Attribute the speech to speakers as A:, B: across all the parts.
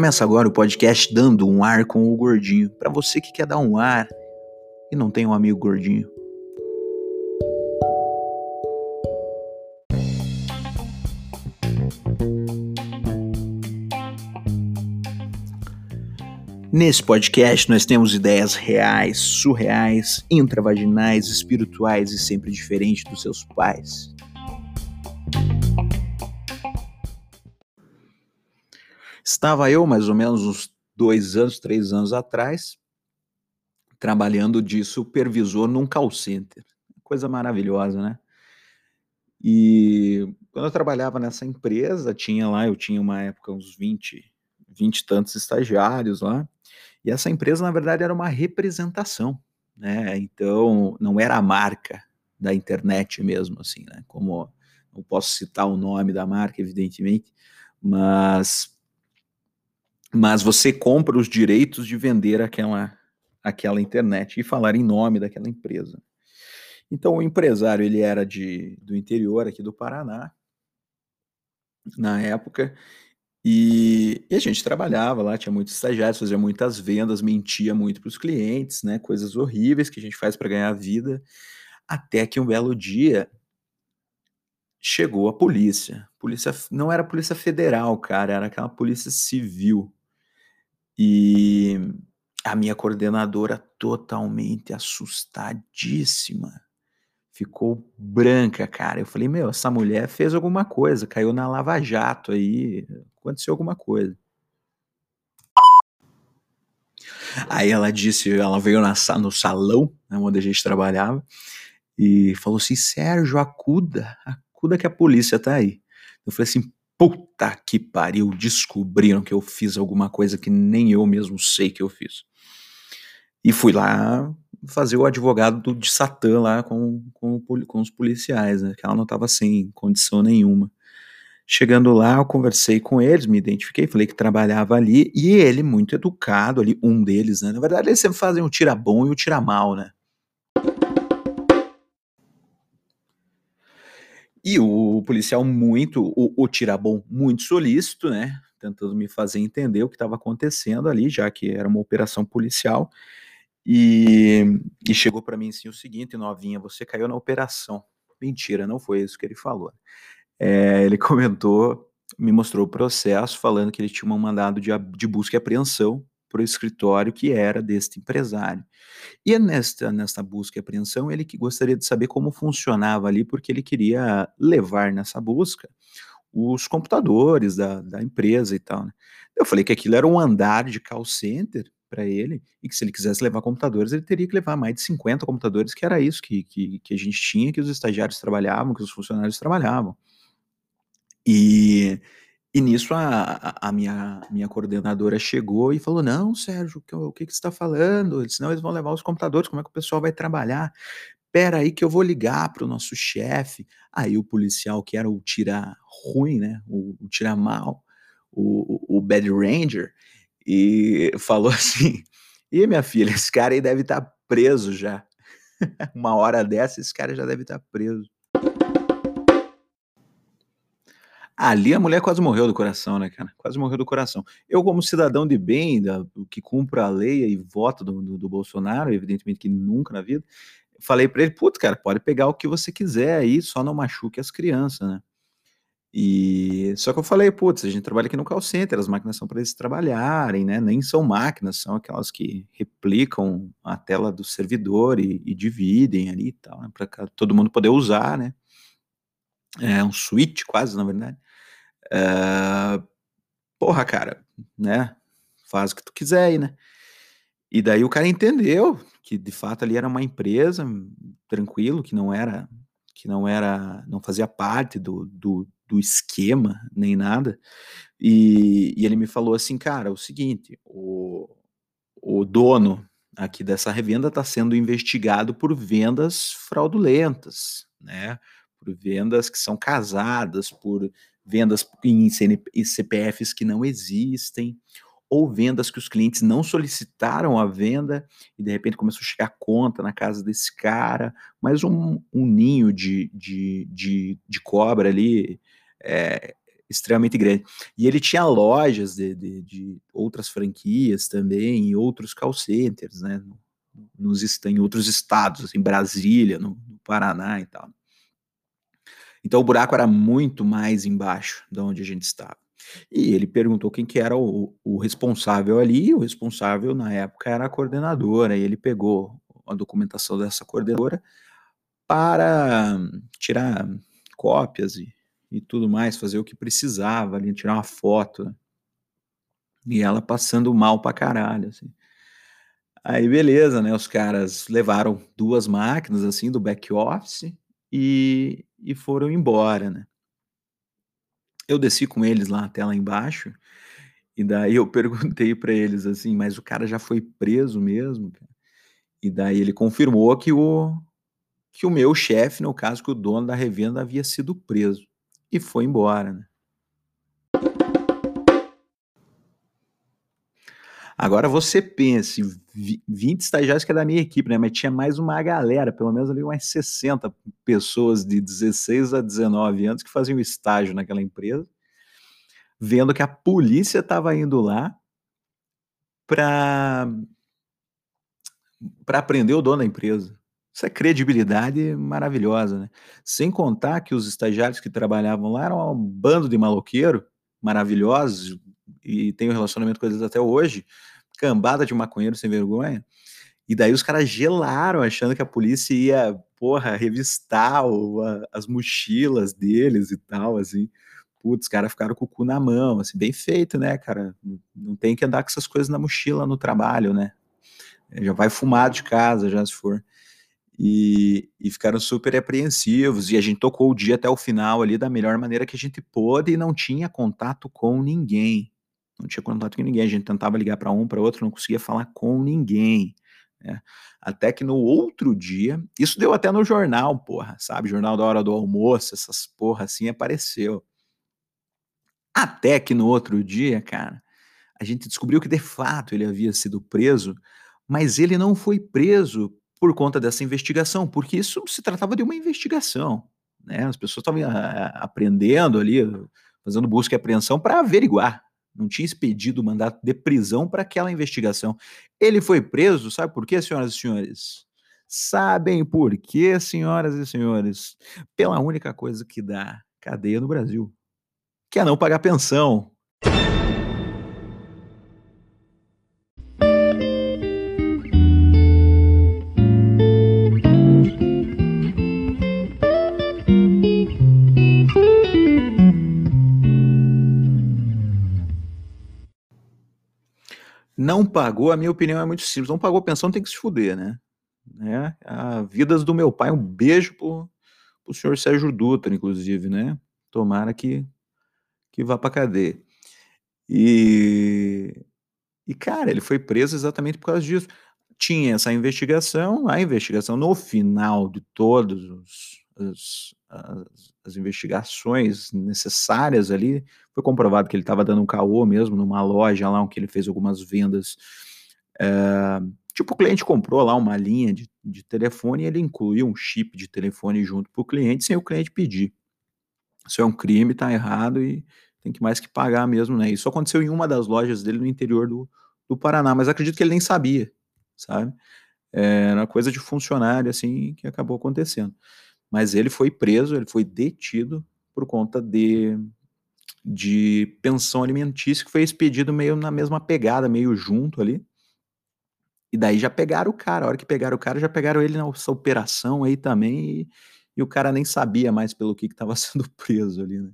A: Começa agora o podcast Dando um Ar com o Gordinho, para você que quer dar um ar e não tem um amigo gordinho. Nesse podcast nós temos ideias reais, surreais, intravaginais, espirituais e sempre diferentes dos seus pais. Estava eu, mais ou menos uns dois anos, três anos atrás, trabalhando de supervisor num call center. Coisa maravilhosa, né? E quando eu trabalhava nessa empresa, tinha lá, eu tinha uma época uns 20, 20 e tantos estagiários lá, e essa empresa, na verdade, era uma representação, né? Então, não era a marca da internet mesmo, assim, né? Como não posso citar o nome da marca, evidentemente, mas mas você compra os direitos de vender aquela, aquela internet e falar em nome daquela empresa. Então o empresário ele era de, do interior aqui do Paraná na época e, e, a gente trabalhava lá, tinha muitos estagiários, fazia muitas vendas, mentia muito para os clientes, né? Coisas horríveis que a gente faz para ganhar vida, até que um belo dia chegou a polícia. Polícia não era polícia federal, cara, era aquela polícia civil. E a minha coordenadora totalmente assustadíssima. Ficou branca, cara. Eu falei, meu, essa mulher fez alguma coisa, caiu na Lava Jato aí, aconteceu alguma coisa. Aí ela disse, ela veio na, no salão, né, onde a gente trabalhava, e falou assim: Sérgio, acuda, acuda que a polícia tá aí. Eu falei assim: puta que pariu, descobriram que eu fiz alguma coisa que nem eu mesmo sei que eu fiz. E fui lá fazer o advogado do, de Satã lá com, com, com os policiais, né, que ela não estava sem condição nenhuma. Chegando lá, eu conversei com eles, me identifiquei, falei que trabalhava ali, e ele, muito educado ali, um deles, né? Na verdade, eles sempre fazem o tira bom e o tira mal, né? E o policial muito, o, o tirabom muito solícito, né? Tentando me fazer entender o que estava acontecendo ali, já que era uma operação policial. E, e chegou para mim assim o seguinte, novinha, você caiu na operação. Mentira, não foi isso que ele falou. É, ele comentou, me mostrou o processo, falando que ele tinha um mandado de, de busca e apreensão para o escritório que era deste empresário. E nesta, nesta busca e apreensão, ele que gostaria de saber como funcionava ali, porque ele queria levar nessa busca os computadores da, da empresa e tal. Né? Eu falei que aquilo era um andar de call center para ele, e que se ele quisesse levar computadores, ele teria que levar mais de 50 computadores, que era isso que, que, que a gente tinha, que os estagiários trabalhavam, que os funcionários trabalhavam. E e nisso a, a, minha, minha coordenadora chegou e falou: Não, Sérgio, o, que, que você está falando? Senão eles vão levar os computadores, como é que o pessoal vai trabalhar? Pera aí que eu vou ligar para o nosso chefe. Aí o policial, que era o tira ruim, né? O, o tira mal, o, o Bad Ranger, e falou assim: E minha filha, esse cara aí deve estar tá preso já. Uma hora dessa, esse cara já deve estar tá preso. Ali a mulher quase morreu do coração, né, cara? Quase morreu do coração. Eu, como cidadão de bem, da, que cumpra a lei e voto do, do, do, Bolsonaro, evidentemente que nunca na vida, falei para ele, putz, cara, pode pegar o que você quiser aí, só não machuque as crianças, né? E só que eu falei, putz, a gente trabalha aqui no call center, as máquinas são para eles trabalharem, né? Nem são máquinas, são aquelas que replicam a tela do servidor e, e dividem ali e tal, né? Para todo mundo poder usar, né? É um switch quase, na verdade. Uh, porra, cara, né? Faz o que tu quiser aí, né? E daí o cara entendeu que de fato ali era uma empresa tranquilo, que não era que não era, não fazia parte do, do, do esquema nem nada. E, e, ele me falou assim, cara, é o seguinte, o, o dono aqui dessa revenda está sendo investigado por vendas fraudulentas, né? Por vendas que são casadas, por vendas em, CPFs que não existem, ou vendas que os clientes não solicitaram a venda e de repente começou a chegar conta na casa desse cara, mas um, um ninho de, de, de, de cobra ali é, extremamente grande. E ele tinha lojas de, de, de outras franquias também, em outros call centers, né? Nos, em outros estados, em assim, Brasília, no, no Paraná e tal. Então o buraco era muito mais embaixo de onde a gente estava. E ele perguntou quem que era o, o responsável ali, e o responsável na época era a coordenadora, e ele pegou a documentação dessa coordenadora para tirar cópias e, e tudo mais, fazer o que precisava ali, tirar uma foto. Né? E ela passando mal pra caralho, assim. Aí beleza, né? Os caras levaram duas máquinas assim do back office e, e foram embora, né? Eu desci com eles lá até lá embaixo e daí eu perguntei para eles assim, mas o cara já foi preso mesmo? E daí ele confirmou que o que o meu chefe, no caso que o dono da revenda havia sido preso e foi embora, né? Agora você pense, 20 estagiários que é da minha equipe, né? Mas tinha mais uma galera, pelo menos ali umas 60 pessoas de 16 a 19 anos que faziam estágio naquela empresa, vendo que a polícia estava indo lá para para prender o dono da empresa. Isso é credibilidade maravilhosa, né? Sem contar que os estagiários que trabalhavam lá eram um bando de maloqueiro maravilhosos e tenho relacionamento com eles até hoje, cambada de maconheiro sem vergonha. E daí os caras gelaram, achando que a polícia ia, porra, revistar o, a, as mochilas deles e tal, assim. Putz, os caras ficaram com o cu na mão, assim, bem feito, né, cara? Não tem que andar com essas coisas na mochila no trabalho, né? Já vai fumar de casa, já se for. E, e, ficaram super apreensivos. E a gente tocou o dia até o final ali da melhor maneira que a gente pôde e não tinha contato com ninguém não tinha contato com ninguém. A gente tentava ligar para um, para outro, não conseguia falar com ninguém. Né? Até que no outro dia, isso deu até no jornal, porra, sabe? Jornal da hora do almoço, essas porra assim apareceu. Até que no outro dia, cara, a gente descobriu que de fato ele havia sido preso, mas ele não foi preso por conta dessa investigação, porque isso se tratava de uma investigação. Né? As pessoas estavam ah, aprendendo ali, fazendo busca e apreensão para averiguar não tinha expedido o mandato de prisão para aquela investigação. Ele foi preso, sabe por quê, senhoras e senhores? Sabem por quê, senhoras e senhores? Pela única coisa que dá cadeia no Brasil, que é não pagar pensão. Não pagou, a minha opinião é muito simples. Não pagou pensão, tem que se fuder, né? né? A vidas do meu pai, um beijo pro, pro senhor Sérgio Dutra, inclusive, né? Tomara que, que vá pra cadeia. E, e, cara, ele foi preso exatamente por causa disso. Tinha essa investigação, a investigação no final de todos os, os as, as, investigações necessárias ali, foi comprovado que ele estava dando um caô mesmo numa loja lá, onde ele fez algumas vendas. É, tipo, o cliente comprou lá uma linha de, de telefone e ele incluiu um chip de telefone junto para o cliente sem o cliente pedir. Isso é um crime, tá errado e tem que mais que pagar mesmo, né? Isso aconteceu em uma das lojas dele no interior do, do Paraná, mas acredito que ele nem sabia, sabe? É, era coisa de funcionário, assim, que acabou acontecendo mas ele foi preso, ele foi detido por conta de, de pensão alimentícia que foi expedido meio na mesma pegada, meio junto ali. E daí já pegaram o cara, a hora que pegaram o cara, já pegaram ele nessa operação aí também, e, e o cara nem sabia mais pelo que estava sendo preso ali, né?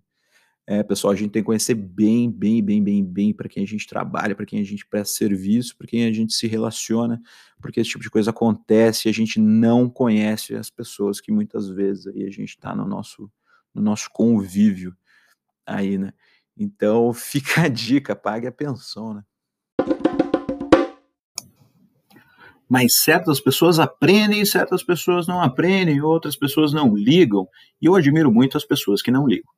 A: É, pessoal, a gente tem que conhecer bem, bem, bem, bem, bem para quem a gente trabalha, para quem a gente presta serviço, para quem a gente se relaciona, porque esse tipo de coisa acontece e a gente não conhece as pessoas que muitas vezes aí a gente está no nosso, no nosso convívio aí, né? Então fica a dica, pague a pensão, né? Mas certas pessoas aprendem, certas pessoas não aprendem, outras pessoas não ligam, e eu admiro muito as pessoas que não ligam.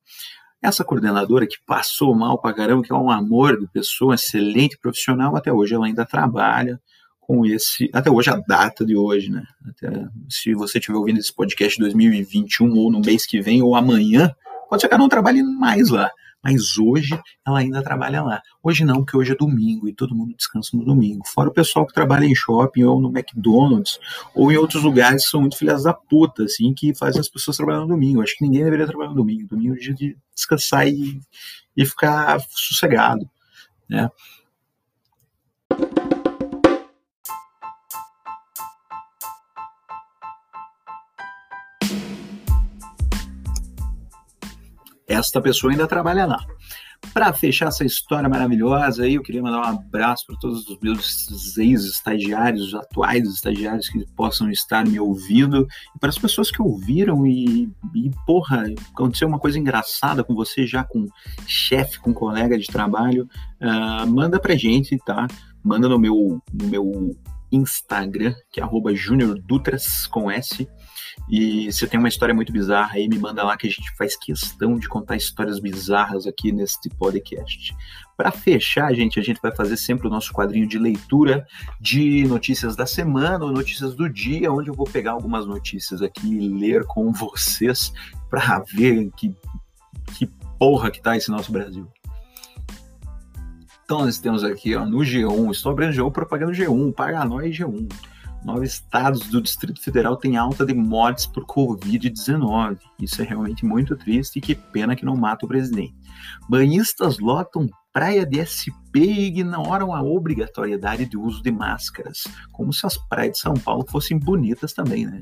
A: Essa coordenadora que passou mal pra caramba, que é um amor de pessoa, excelente profissional, até hoje ela ainda trabalha com esse, até hoje a data de hoje, né? Até, se você estiver ouvindo esse podcast em 2021 ou no mês que vem ou amanhã, pode ser que ela não trabalhe mais lá, Mas hoje ela ainda trabalha lá. Hoje não, porque hoje é domingo e todo mundo descansa no domingo. Fora o pessoal que trabalha em shopping ou no McDonald's ou em outros lugares que são muito filhas da puta, assim, que fazem as pessoas trabalhar no domingo. Acho que ninguém deveria trabalhar no domingo. Domingo é dia de descansar e, e ficar sossegado, né? Esta pessoa ainda trabalha lá. Para fechar essa história maravilhosa aí, eu queria mandar um abraço para todos os meus ex-estagiários, atuais estagiários que possam estar me ouvindo, e para as pessoas que ouviram e, e, porra, aconteceu uma coisa engraçada com você já com chefe, com colega de trabalho, uh, manda pra gente, tá? Manda no meu, no meu Instagram, que é arroba Dutras com S, e se tem uma história muito bizarra aí, me manda lá que a gente faz questão de contar histórias bizarras aqui neste podcast. Para fechar, gente, a gente vai fazer sempre o nosso quadrinho de leitura de notícias da semana ou notícias do dia, onde eu vou pegar algumas notícias aqui e ler com vocês para ver que, que porra que tá esse nosso Brasil. Então nós temos aqui ó, no G1, estou abrindo G1, propaganda G1, paga nós G1. Nove estados do Distrito Federal têm alta de mortes por Covid-19. Isso é realmente muito triste e que pena que não mata o presidente. Banhistas lotam praia de SP e ignoram a obrigatoriedade de uso de máscaras, como se as praias de São Paulo fossem bonitas também, né?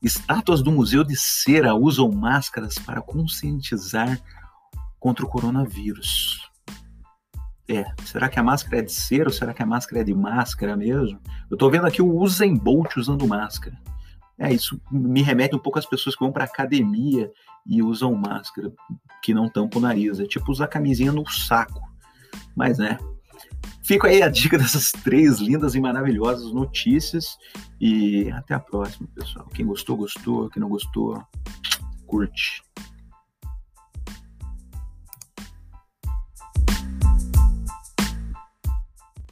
A: Estátuas do Museu de Cera usam máscaras para conscientizar contra o coronavírus. É, será que a máscara é de cera ou será que a máscara é de máscara mesmo? Eu tô vendo aqui o Usain Bolt usando máscara. É, isso me remete um pouco às pessoas que vão para academia e usam máscara, que não tampam o nariz. É tipo usar camisinha no saco. Mas, né, Fica aí a dica dessas três lindas e maravilhosas notícias. E até a próxima, pessoal. Quem gostou, gostou. Quem não gostou, curte.